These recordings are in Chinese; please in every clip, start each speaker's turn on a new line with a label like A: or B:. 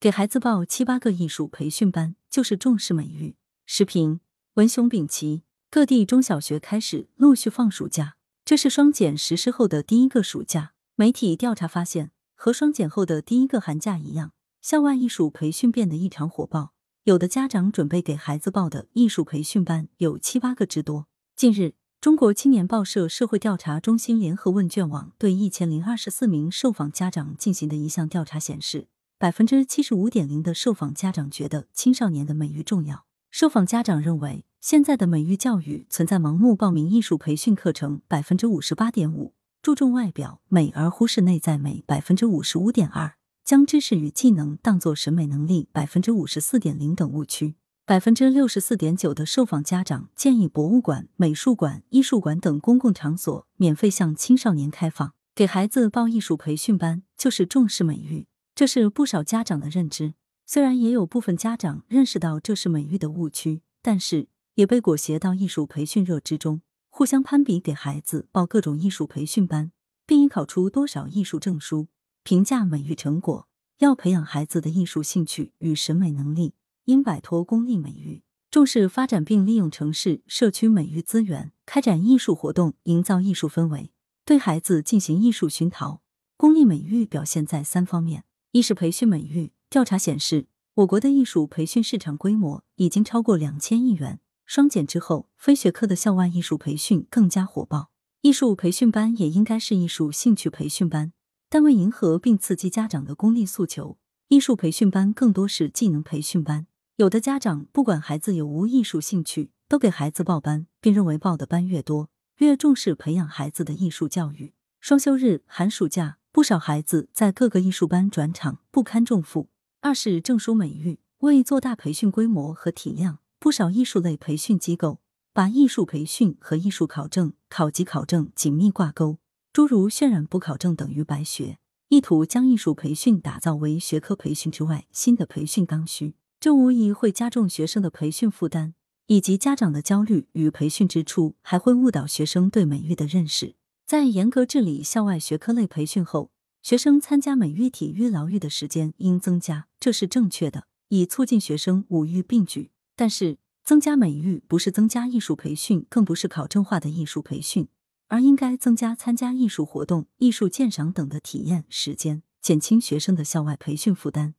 A: 给孩子报七八个艺术培训班，就是重视美育。时评：文雄丙奇。各地中小学开始陆续放暑假，这是双减实施后的第一个暑假。媒体调查发现，和双减后的第一个寒假一样，校外艺术培训变得异常火爆。有的家长准备给孩子报的艺术培训班有七八个之多。近日，中国青年报社社会调查中心联合问卷网对一千零二十四名受访家长进行的一项调查显示，百分之七十五点零的受访家长觉得青少年的美育重要。受访家长认为。现在的美育教育存在盲目报名艺术培训课程，百分之五十八点五；注重外表美而忽视内在美，百分之五十五点二；将知识与技能当作审美能力，百分之五十四点零等误区。百分之六十四点九的受访家长建议博物馆、美术馆、艺术馆等公共场所免费向青少年开放。给孩子报艺术培训班就是重视美育，这是不少家长的认知。虽然也有部分家长认识到这是美育的误区，但是。也被裹挟到艺术培训热之中，互相攀比，给孩子报各种艺术培训班，并以考出多少艺术证书评价美育成果。要培养孩子的艺术兴趣与审美能力，应摆脱功利美育，重视发展并利用城市社区美育资源，开展艺术活动，营造艺术氛围，对孩子进行艺术熏陶。功利美育表现在三方面：一是培训美育。调查显示，我国的艺术培训市场规模已经超过两千亿元。双减之后，非学科的校外艺术培训更加火爆。艺术培训班也应该是艺术兴趣培训班，但为迎合并刺激家长的功利诉求，艺术培训班更多是技能培训班。有的家长不管孩子有无艺术兴趣，都给孩子报班，并认为报的班越多，越重视培养孩子的艺术教育。双休日、寒暑假，不少孩子在各个艺术班转场，不堪重负。二是证书美育，为做大培训规模和体量。不少艺术类培训机构把艺术培训和艺术考证、考级考证紧密挂钩，诸如渲染不考证等于白学，意图将艺术培训打造为学科培训之外新的培训刚需，这无疑会加重学生的培训负担以及家长的焦虑与培训支出，还会误导学生对美育的认识。在严格治理校外学科类培训后，学生参加美育、体育、劳育的时间应增加，这是正确的，以促进学生五育并举。但是，增加美育不是增加艺术培训，更不是考证化的艺术培训，而应该增加参加艺术活动、艺术鉴赏等的体验时间，减轻学生的校外培训负担，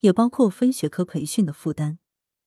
A: 也包括非学科培训的负担。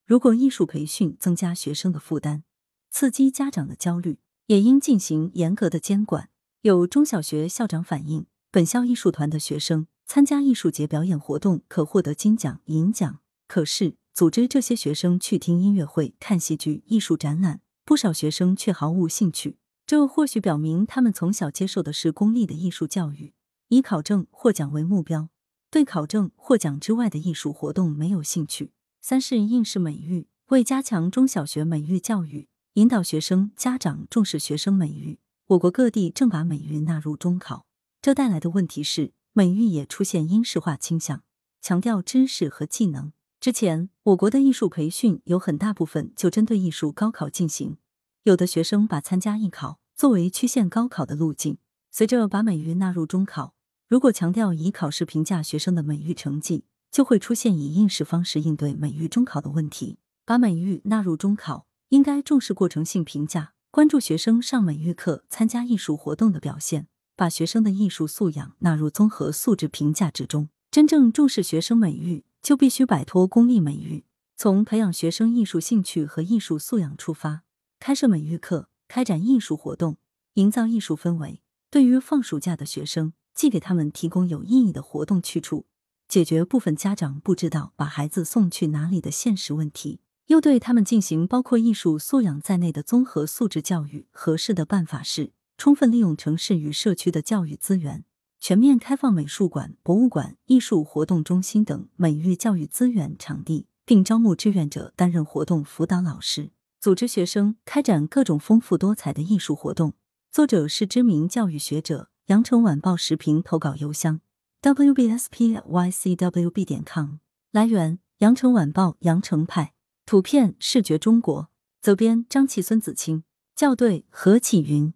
A: 如果艺术培训增加学生的负担，刺激家长的焦虑，也应进行严格的监管。有中小学校长反映，本校艺术团的学生参加艺术节表演活动可获得金奖、银奖，可是。组织这些学生去听音乐会、看戏剧、艺术展览，不少学生却毫无兴趣。这或许表明他们从小接受的是功利的艺术教育，以考证获奖为目标，对考证获奖之外的艺术活动没有兴趣。三是应试美育，为加强中小学美育教育，引导学生家长重视学生美育，我国各地正把美育纳入中考，这带来的问题是美育也出现应试化倾向，强调知识和技能。之前，我国的艺术培训有很大部分就针对艺术高考进行，有的学生把参加艺考作为曲线高考的路径。随着把美育纳入中考，如果强调以考试评价学生的美育成绩，就会出现以应试方式应对美育中考的问题。把美育纳入中考，应该重视过程性评价，关注学生上美育课、参加艺术活动的表现，把学生的艺术素养纳入综合素质评价之中，真正重视学生美育。就必须摆脱功利美育，从培养学生艺术兴趣和艺术素养出发，开设美育课，开展艺术活动，营造艺术氛围。对于放暑假的学生，既给他们提供有意义的活动去处，解决部分家长不知道把孩子送去哪里的现实问题，又对他们进行包括艺术素养在内的综合素质教育。合适的办法是，充分利用城市与社区的教育资源。全面开放美术馆、博物馆、艺术活动中心等美育教育资源场地，并招募志愿者担任活动辅导老师，组织学生开展各种丰富多彩的艺术活动。作者是知名教育学者。羊城晚报时评投稿邮箱：wbspycwb 点 com。来源：羊城晚报羊城派。图片：视觉中国。责编：张琪、孙子清。校对：何启云。